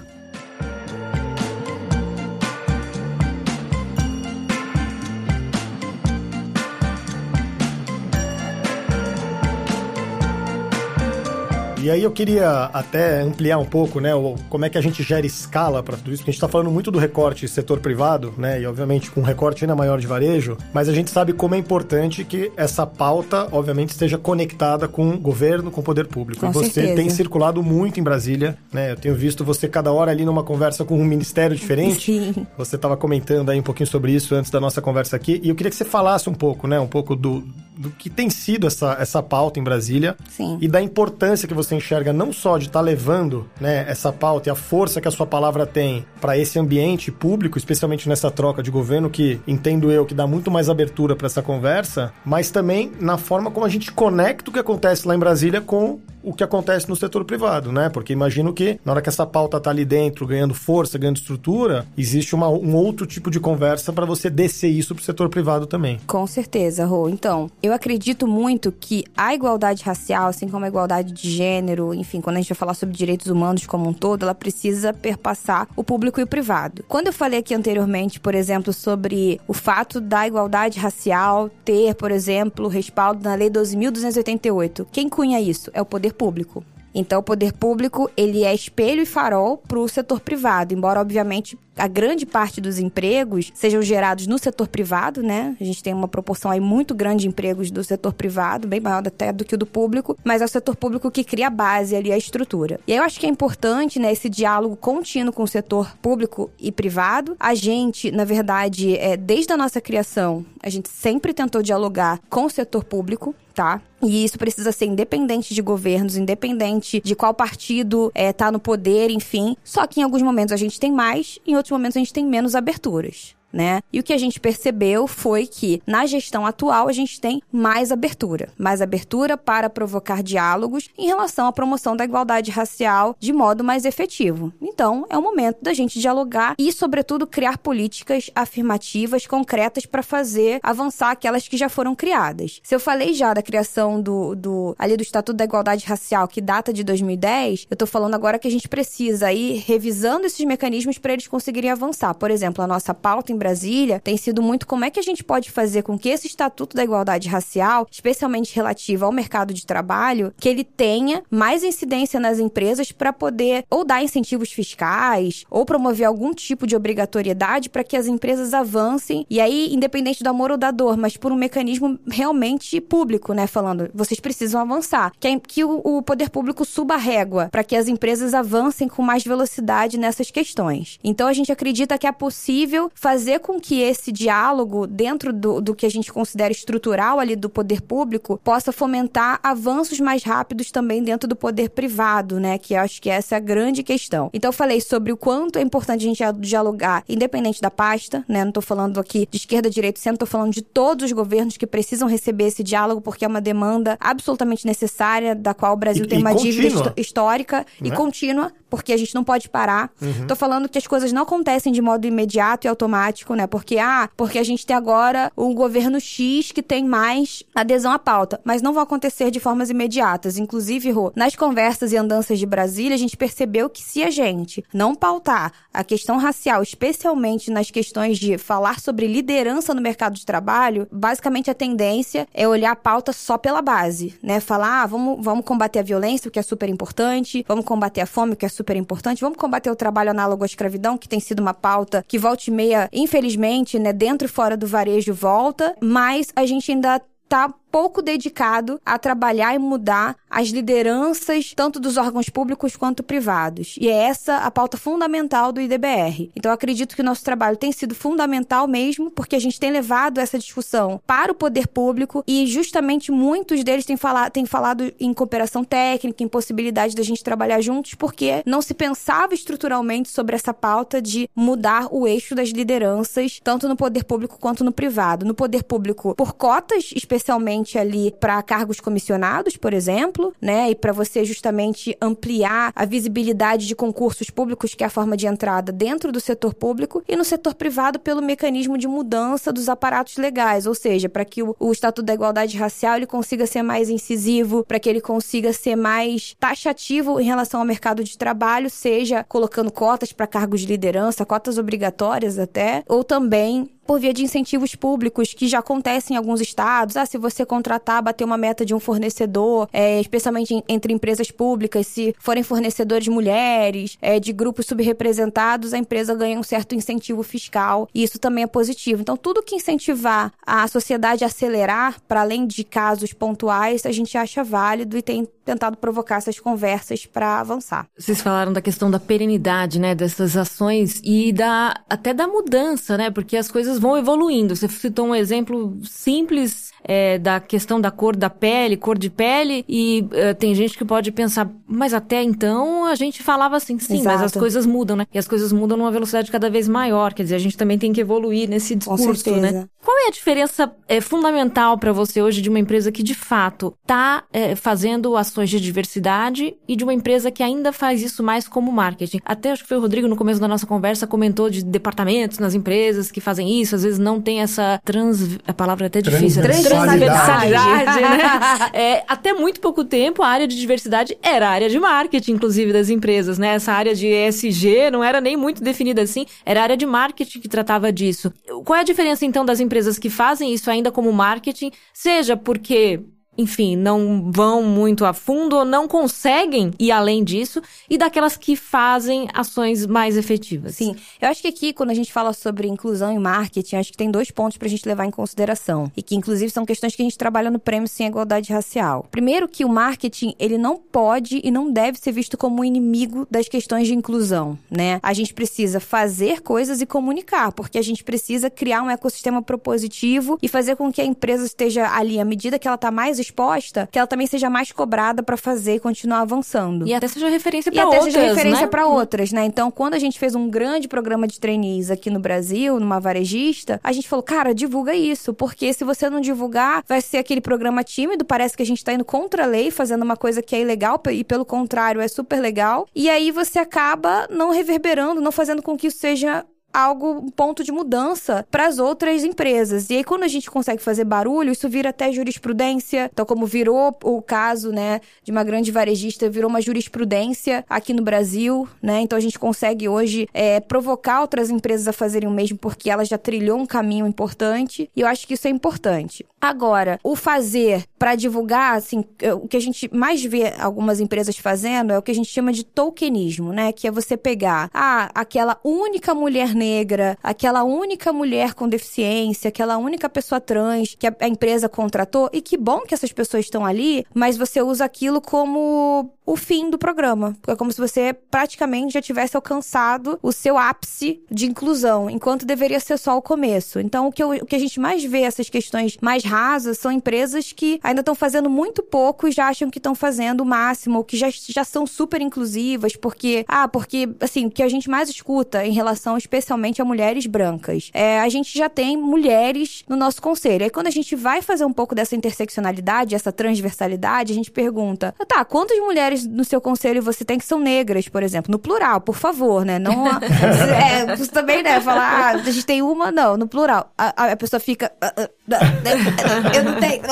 E aí eu queria até ampliar um pouco, né, como é que a gente gera escala para tudo isso, porque a gente está falando muito do recorte setor privado, né, e obviamente com um recorte ainda maior de varejo, mas a gente sabe como é importante que essa pauta, obviamente, esteja conectada com o governo, com o poder público. Com e você certeza. tem circulado muito em Brasília, né, eu tenho visto você cada hora ali numa conversa com um ministério diferente. Sim. Você estava comentando aí um pouquinho sobre isso antes da nossa conversa aqui, e eu queria que você falasse um pouco, né, um pouco do do que tem sido essa, essa pauta em Brasília Sim. e da importância que você enxerga não só de estar levando né, essa pauta e a força que a sua palavra tem para esse ambiente público, especialmente nessa troca de governo, que entendo eu que dá muito mais abertura para essa conversa, mas também na forma como a gente conecta o que acontece lá em Brasília com o que acontece no setor privado, né? Porque imagino que na hora que essa pauta tá ali dentro, ganhando força, ganhando estrutura, existe uma, um outro tipo de conversa para você descer isso pro setor privado também. Com certeza, Rô. Então, eu acredito muito que a igualdade racial, assim como a igualdade de gênero, enfim, quando a gente vai falar sobre direitos humanos como um todo, ela precisa perpassar o público e o privado. Quando eu falei aqui anteriormente, por exemplo, sobre o fato da igualdade racial ter, por exemplo, respaldo na Lei 12.288, quem cunha isso? É o poder público. Então, o poder público, ele é espelho e farol para o setor privado, embora, obviamente, a grande parte dos empregos sejam gerados no setor privado, né? A gente tem uma proporção aí muito grande de empregos do setor privado, bem maior até do que o do público, mas é o setor público que cria a base ali, a estrutura. E aí eu acho que é importante, né, esse diálogo contínuo com o setor público e privado. A gente, na verdade, é, desde a nossa criação, a gente sempre tentou dialogar com o setor público, tá? E isso precisa ser independente de governos, independente de qual partido é, no poder, enfim. Só que em alguns momentos a gente tem mais, em outros momentos a gente tem menos aberturas né? E o que a gente percebeu foi que na gestão atual a gente tem mais abertura, mais abertura para provocar diálogos em relação à promoção da igualdade racial de modo mais efetivo. Então, é o momento da gente dialogar e, sobretudo, criar políticas afirmativas concretas para fazer avançar aquelas que já foram criadas. Se eu falei já da criação do, do ali do Estatuto da Igualdade Racial, que data de 2010, eu tô falando agora que a gente precisa ir revisando esses mecanismos para eles conseguirem avançar. Por exemplo, a nossa pauta em Brasília tem sido muito como é que a gente pode fazer com que esse Estatuto da Igualdade Racial, especialmente relativo ao mercado de trabalho, que ele tenha mais incidência nas empresas para poder ou dar incentivos fiscais ou promover algum tipo de obrigatoriedade para que as empresas avancem e aí independente do amor ou da dor, mas por um mecanismo realmente público, né, falando, vocês precisam avançar, que, que o, o poder público suba a régua para que as empresas avancem com mais velocidade nessas questões. Então a gente acredita que é possível fazer fazer com que esse diálogo, dentro do, do que a gente considera estrutural ali do poder público, possa fomentar avanços mais rápidos também dentro do poder privado, né? Que eu acho que essa é a grande questão. Então, eu falei sobre o quanto é importante a gente dialogar, independente da pasta, né? Não tô falando aqui de esquerda, direita, centro, tô falando de todos os governos que precisam receber esse diálogo, porque é uma demanda absolutamente necessária, da qual o Brasil E- tem e uma dívida histórica e Né? contínua, porque a gente não pode parar. Uhum. Tô falando que as coisas não acontecem de modo imediato e automático, né? Porque, ah, porque a gente tem agora um governo X que tem mais adesão à pauta. Mas não vão acontecer de formas imediatas. Inclusive, Rô, nas conversas e andanças de Brasília, a gente percebeu que se a gente não pautar a questão racial, especialmente nas questões de falar sobre liderança no mercado de trabalho, basicamente a tendência é olhar a pauta só pela base, né? Falar, ah, vamos, vamos combater a violência, o que é super importante, vamos combater a fome, o que é super importante, vamos combater o trabalho análogo à escravidão, que tem sido uma pauta que volta e meia, infelizmente, né, dentro e fora do varejo volta, mas a gente ainda tá pouco dedicado a trabalhar e mudar as lideranças, tanto dos órgãos públicos quanto privados. E é essa a pauta fundamental do IDBR. Então, acredito que o nosso trabalho tem sido fundamental mesmo, porque a gente tem levado essa discussão para o poder público e justamente muitos deles têm falado, têm falado em cooperação técnica, em possibilidade da gente trabalhar juntos, porque não se pensava estruturalmente sobre essa pauta de mudar o eixo das lideranças, tanto no poder público quanto no privado. No poder público, por cotas, especialmente ali para cargos comissionados, por exemplo, né? E para você justamente ampliar a visibilidade de concursos públicos, que é a forma de entrada dentro do setor público, e no setor privado pelo mecanismo de mudança dos aparatos legais, ou seja, para que o, o Estatuto da Igualdade Racial ele consiga ser mais incisivo, para que ele consiga ser mais taxativo em relação ao mercado de trabalho, seja colocando cotas para cargos de liderança, cotas obrigatórias até, ou também por via de incentivos públicos que já acontecem em alguns estados. Ah, se você contratar, bater uma meta de um fornecedor, é, especialmente entre empresas públicas, se forem fornecedores mulheres, é, de grupos subrepresentados, a empresa ganha um certo incentivo fiscal. E isso também é positivo. Então, tudo que incentivar a sociedade a acelerar, para além de casos pontuais, a gente acha válido e tem tentado provocar essas conversas para avançar. Vocês falaram da questão da perenidade, né, dessas ações e da até da mudança, né? Porque as coisas coisas vão evoluindo. Você citou um exemplo simples é, da questão da cor da pele, cor de pele, e é, tem gente que pode pensar, mas até então a gente falava assim, sim, Exato. mas as coisas mudam, né? E as coisas mudam numa velocidade cada vez maior, quer dizer, a gente também tem que evoluir nesse discurso, né? Qual é a diferença é, fundamental para você hoje de uma empresa que de fato está fazendo ações de diversidade e de uma empresa que ainda faz isso mais como marketing? Até acho que foi o Rodrigo no começo da nossa conversa comentou de departamentos nas empresas que fazem isso, às vezes não tem essa trans... a palavra é até difícil, né? Transversalidade. Transversalidade, né? É, até muito pouco tempo, a área de diversidade era a área de marketing, inclusive, das empresas, né? Essa área de ESG não era nem muito definida assim, era a área de marketing que tratava disso. Qual é a diferença, então, das empresas que fazem isso ainda como marketing, seja porque enfim, não vão muito a fundo ou não conseguem ir além disso, e daquelas que fazem ações mais efetivas. Sim, eu acho que aqui, quando a gente fala sobre inclusão e marketing, acho que tem dois pontos pra gente levar em consideração. E que, inclusive, são questões que a gente trabalha no Prêmio Sem Igualdade Racial. Primeiro que o marketing, ele não pode e não deve ser visto como um inimigo das questões de inclusão, né? A gente precisa fazer coisas e comunicar, porque a gente precisa criar um ecossistema propositivo e fazer com que a empresa esteja ali, à medida que ela tá mais exposta, que ela também seja mais cobrada pra fazer e continuar avançando. E até seja referência E para até outras, seja referência né? para outras, né? Então, quando a gente fez um grande programa de trainees aqui no Brasil, numa varejista, a gente falou, cara, divulga isso, porque se você não divulgar, vai ser aquele programa tímido, parece que a gente tá indo contra a lei, fazendo uma coisa que é ilegal, e pelo contrário, é super legal. E aí você acaba não reverberando, não fazendo com que isso seja algo, um ponto de mudança para as outras empresas. E aí, quando a gente consegue fazer barulho, isso vira até jurisprudência. Então, como virou o caso, né, de uma grande varejista, virou uma jurisprudência aqui no Brasil, né? Então, a gente consegue hoje é, provocar outras empresas a fazerem o mesmo, porque ela já trilhou um caminho importante. E eu acho que isso é importante. Agora, o fazer para divulgar, assim, é, o que a gente mais vê algumas empresas fazendo é o que a gente chama de tokenismo, né? Que é você pegar, ah, aquela única mulher negra, aquela única mulher com deficiência, aquela única pessoa trans que a, empresa contratou, e que bom que essas pessoas estão ali, mas você usa aquilo como o fim do programa. É como se você praticamente já tivesse alcançado o seu ápice de inclusão, enquanto deveria ser só o começo. Então, o que, eu- o que a gente mais vê, essas questões mais rasas, são empresas que ainda estão fazendo muito pouco e já acham que estão fazendo o máximo, ou que já, já são super inclusivas, porque, ah, porque, assim, o que a gente mais escuta em relação especialmente a mulheres brancas, é, a gente já tem mulheres no nosso conselho. Aí, quando a gente vai fazer um pouco dessa interseccionalidade, essa transversalidade, a gente pergunta, tá, quantas mulheres no seu conselho você tem que são negras, por exemplo? No plural, por favor, né? Não, é, também, né, falar, ah, a gente tem uma, não, no plural. A, a- pessoa fica, ah, ah, ah, eu não tenho.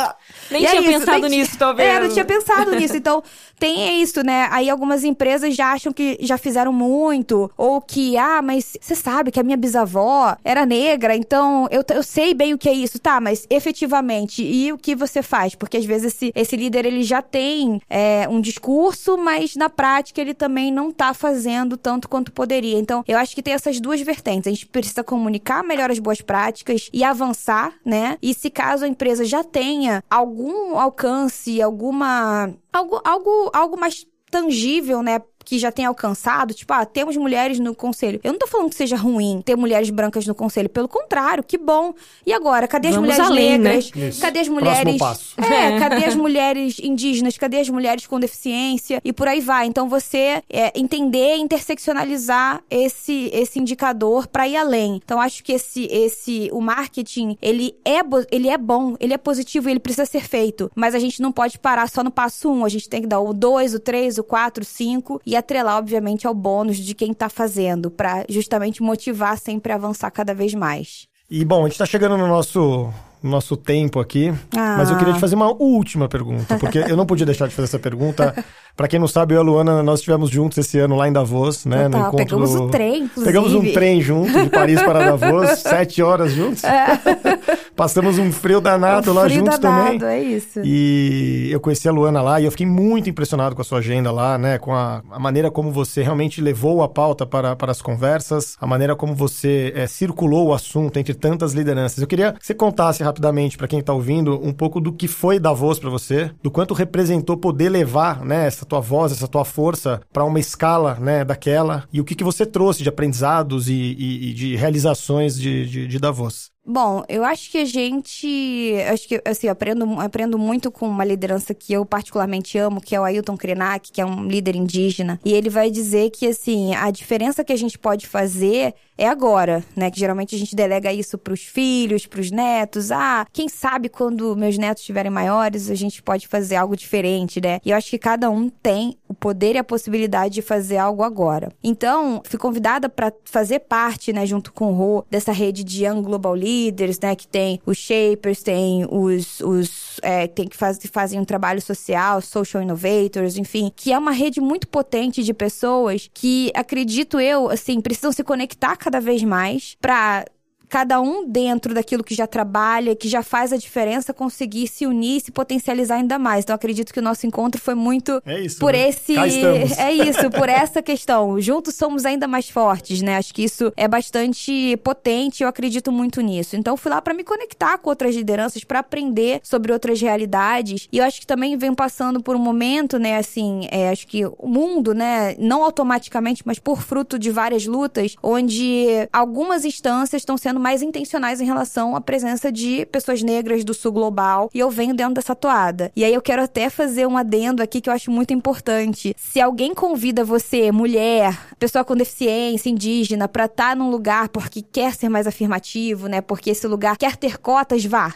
Nem E é tinha isso, pensado nem nisso, talvez. É, não tinha pensado nisso. Então, tem isso, né? Aí algumas empresas já acham que já fizeram muito, ou que, ah, mas você sabe que a minha bisavó era negra, então eu, eu sei bem o que é isso, tá? Mas efetivamente, e o que você faz? Porque às vezes esse, esse líder ele já tem é, um discurso, mas na prática ele também não tá fazendo tanto quanto poderia. Então, eu acho que tem essas duas vertentes. A gente precisa comunicar melhor as boas práticas e avançar, né? E se caso a empresa já tenha algum alcance, alguma. algo, algo, algo mais tangível, né? Que já tem alcançado, tipo, ah, temos mulheres no conselho. Eu não tô falando que seja ruim ter mulheres brancas no conselho, pelo contrário, que bom. E agora, cadê as Vamos mulheres além, né? negras? Isso. Cadê as mulheres. passo. É, cadê as mulheres indígenas? Cadê as mulheres com deficiência? E por aí vai. Então você é, entender e interseccionalizar esse, esse indicador para ir além. Então acho que esse, esse o marketing ele é, ele é bom, ele é positivo, e ele precisa ser feito. Mas a gente não pode parar só no passo um. A gente tem que dar o dois, o três, o quatro, o cinco e atrelar, obviamente, ao bônus de quem tá fazendo, para justamente motivar sempre a avançar cada vez mais. E bom, a gente tá chegando no nosso, no nosso tempo aqui, Ah. mas eu queria te fazer uma última pergunta, porque eu não podia deixar de fazer essa pergunta. Pra quem não sabe, eu e a Luana, nós estivemos juntos esse ano lá em Davos, né? no Total, encontro pegamos do- um trem, inclusive. Pegamos um trem junto, de Paris para Davos, sete horas juntos. Passamos um frio danado lá É. Frio juntos danado, também. é isso. E eu conheci a Luana lá e eu fiquei muito impressionado com a sua agenda lá, né? Com a, a maneira como você realmente levou a pauta para, para as conversas, a maneira como você eh, circulou o assunto entre tantas lideranças. Eu queria que você contasse rapidamente para quem está ouvindo um pouco do que foi Davos para você, do quanto representou poder levar, né, essa tua voz, essa tua força para uma escala, né, daquela e o que, que você trouxe de aprendizados e, e- e de realizações de, de, de Davos. Bom, eu acho que a gente. Acho que, assim, aprendo, aprendo muito com uma liderança que eu particularmente amo, que é o Ailton Krenak, que é um líder indígena. E ele vai dizer que, assim, a diferença que a gente pode fazer é agora, né? Que geralmente a gente delega isso pros filhos, pros netos. Ah, quem sabe quando meus netos estiverem maiores, a gente pode fazer algo diferente, né? E eu acho que cada um tem o poder e a possibilidade de fazer algo agora. Então, fui convidada para fazer parte, né, junto com o Rô, dessa rede de Young Global Leaders, né, que tem os Shapers, tem os, os é, tem que faz, fazem um trabalho social, Social Innovators, enfim, que é uma rede muito potente de pessoas que, acredito eu, assim, precisam se conectar cada vez mais para cada um dentro daquilo que já trabalha, que já faz a diferença, conseguir se unir e se potencializar ainda mais. Então acredito que o nosso encontro foi muito é isso, por né? esse é isso, por essa questão. Juntos somos ainda mais fortes, né? Acho que isso é bastante potente, eu acredito muito nisso. Então fui lá para me conectar com outras lideranças, para aprender sobre outras realidades. E eu acho que também venho passando por um momento, né, assim, é, acho que o mundo, né, não automaticamente, mas por fruto de várias lutas, onde algumas instâncias estão sendo mais intencionais em relação à presença de pessoas negras do sul global. E eu venho dentro dessa toada. E aí eu quero até fazer um adendo aqui que eu acho muito importante. Se alguém convida você, mulher, pessoa com deficiência, indígena, para estar tá num lugar porque quer ser mais afirmativo, né? Porque esse lugar quer ter cotas, vá.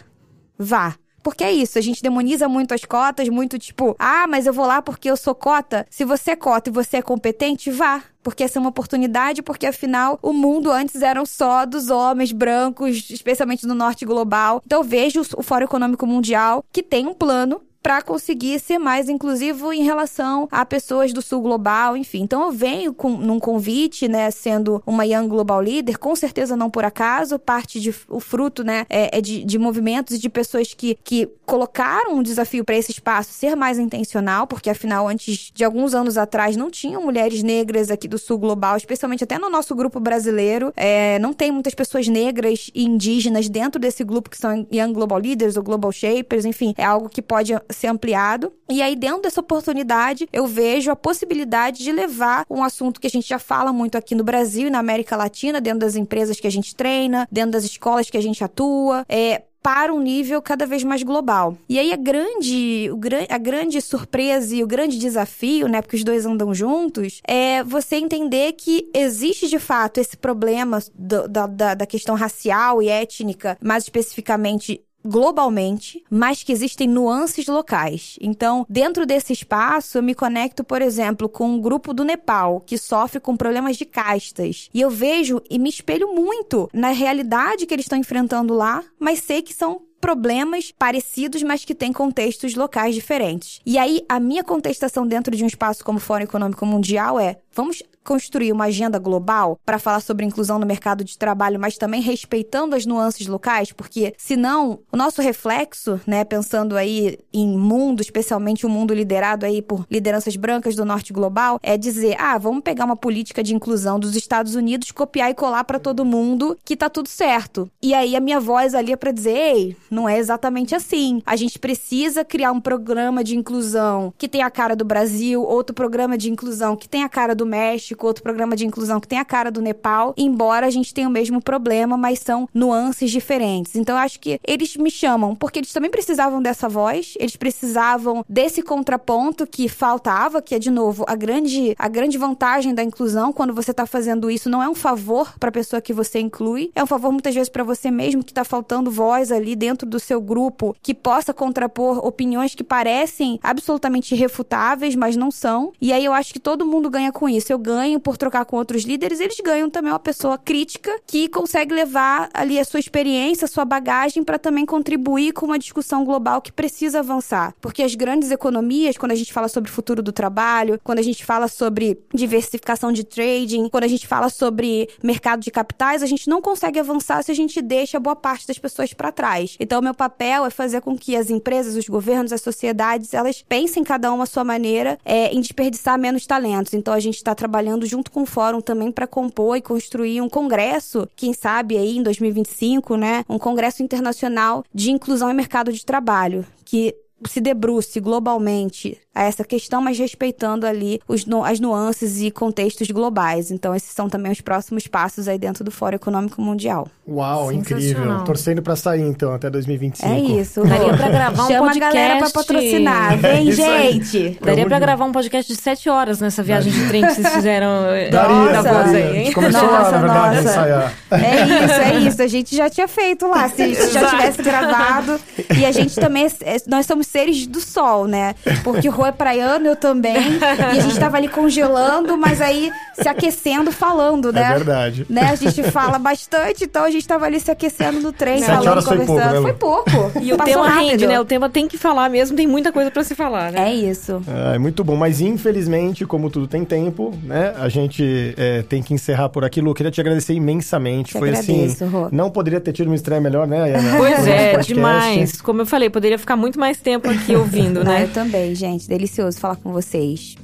Vá. Porque é isso, a gente demoniza muito as cotas, muito tipo, ah, mas eu vou lá porque eu sou cota. Se você é cota e você é competente, vá. Porque essa é uma oportunidade, porque afinal o mundo antes era só dos homens brancos, especialmente no norte global. Então eu vejo o Fórum Econômico Mundial que tem um plano para conseguir ser mais inclusivo em relação a pessoas do sul global, enfim. Então eu venho com num convite, né, sendo uma Young Global Leader, com certeza não por acaso, parte de o fruto, né, é, é de, de movimentos e de pessoas que, que colocaram um desafio para esse espaço ser mais intencional, porque afinal antes de alguns anos atrás não tinham mulheres negras aqui do sul global, especialmente até no nosso grupo brasileiro, é, não tem muitas pessoas negras e indígenas dentro desse grupo que são Young Global Leaders ou Global Shapers, enfim, é algo que pode ser ampliado. E aí, dentro dessa oportunidade, eu vejo a possibilidade de levar um assunto que a gente já fala muito aqui no Brasil e na América Latina, dentro das empresas que a gente treina, dentro das escolas que a gente atua, é, para um nível cada vez mais global. E aí a grande, a grande surpresa e o grande desafio, né, porque os dois andam juntos, é você entender que existe de fato esse problema do, da, da questão racial e étnica, mais especificamente globalmente, mas que existem nuances locais. Então, dentro desse espaço, eu me conecto, por exemplo, com um grupo do Nepal que sofre com problemas de castas. E eu vejo e me espelho muito na realidade que eles estão enfrentando lá, mas sei que são problemas parecidos, mas que têm contextos locais diferentes. E aí, a minha contestação dentro de um espaço como Fórum Econômico Mundial é: vamos construir uma agenda global para falar sobre inclusão no mercado de trabalho, mas também respeitando as nuances locais, porque senão o nosso reflexo, né, pensando aí em mundo, especialmente o um mundo liderado aí por lideranças brancas do norte global, é dizer: "Ah, vamos pegar uma política de inclusão dos Estados Unidos, copiar e colar para todo mundo que tá tudo certo". E aí a minha voz ali é para dizer: "Ei, não é exatamente assim. A gente precisa criar um programa de inclusão que tenha a cara do Brasil, outro programa de inclusão que tenha a cara do México, México, outro programa de inclusão que tem a cara do Nepal, embora a gente tenha o mesmo problema, mas são nuances diferentes. Então eu acho que eles me chamam porque eles também precisavam dessa voz, eles precisavam desse contraponto que faltava, que é de novo a grande a grande vantagem da inclusão quando você está fazendo isso não é um favor para a pessoa que você inclui, é um favor muitas vezes para você mesmo que está faltando voz ali dentro do seu grupo que possa contrapor opiniões que parecem absolutamente irrefutáveis, mas não são. E aí eu acho que todo mundo ganha com isso. Eu ganho por trocar com outros líderes, eles ganham também uma pessoa crítica que consegue levar ali a sua experiência, a sua bagagem para também contribuir com uma discussão global que precisa avançar. Porque as grandes economias, quando a gente fala sobre futuro do trabalho, quando a gente fala sobre diversificação de trading, quando a gente fala sobre mercado de capitais, a gente não consegue avançar se a gente deixa boa parte das pessoas para trás. Então, meu papel é fazer com que as empresas, os governos, as sociedades, elas pensem cada uma a sua maneira é, em desperdiçar menos talentos. Então, a gente está trabalhando junto com o fórum também para compor e construir um congresso, quem sabe aí em 2025, né? Um congresso internacional de inclusão e mercado de trabalho, que se debruce globalmente a essa questão, mas respeitando ali os, as nuances e contextos globais. Então, esses são também os próximos passos aí dentro do Fórum Econômico Mundial. Uau, incrível. Torcendo pra sair, então, até 2025. É isso. Daria pra gravar um Chama a galera pra podcast. patrocinar. Vem, aí. gente! Daria de gravar um podcast de sete horas nessa viagem de trem que vocês fizeram eh, Daria, da voz daria. aí, A gente hein? começou lá, Nossa, na verdade, a nossa. ensaiar. É isso, é isso. A gente já tinha feito lá, se já tivesse gravado. E a gente também, é- é- nós somos seres do sol, né? Porque o Rô é praiano, eu também. E a gente tava ali congelando, mas aí se aquecendo, falando, né? É verdade. Né? A gente fala bastante, então a gente tava ali se aquecendo no trem, Sete falando, horas foi pouco, conversando. né? Foi pouco. E o Passou tema rápido. rende, né? O tema tem que falar mesmo, tem muita coisa pra se falar, né? É isso. É muito bom, mas infelizmente, como tudo tem tempo, né? A gente é, tem que encerrar por aqui. Lu, queria te agradecer imensamente. Te Foi agradeço, assim. Rô. Não poderia ter tido uma estreia melhor, né? Pois é, demais. Como eu falei, poderia ficar muito mais tempo aqui ouvindo, Ah, né? eu também, gente. Delicioso falar com vocês.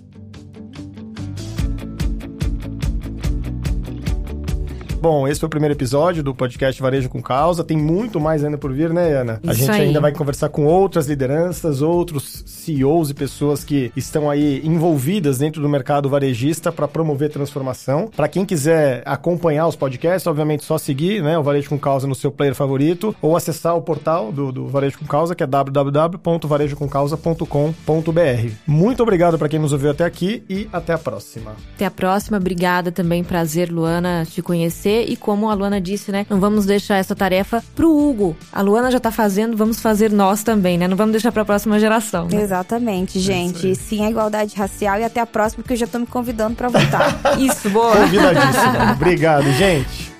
Bom, esse foi o primeiro episódio do podcast Varejo com Causa. Tem muito mais ainda por vir, né, Ana? A Isso gente aí. ainda vai conversar com outras lideranças, outros CEOs e pessoas que estão aí envolvidas dentro do mercado varejista para promover transformação. Para quem quiser acompanhar os podcasts, obviamente só seguir, né, o Varejo com Causa no seu player favorito ou acessar o portal do, do Varejo com Causa, que é www.varejoconcausa.com.br. Muito obrigado para quem nos ouviu até aqui e até a próxima. Até a próxima. Obrigada também. Prazer, Luana, te conhecer. E como a Luana disse, né? Não vamos deixar essa tarefa pro Hugo. A Luana já tá fazendo, vamos fazer nós também, né? Não vamos deixar pra próxima geração. Né? Exatamente, gente. Sim, a igualdade racial e até a próxima, porque eu já tô me convidando pra voltar. Isso, boa. Convidadíssimo. Obrigado, gente.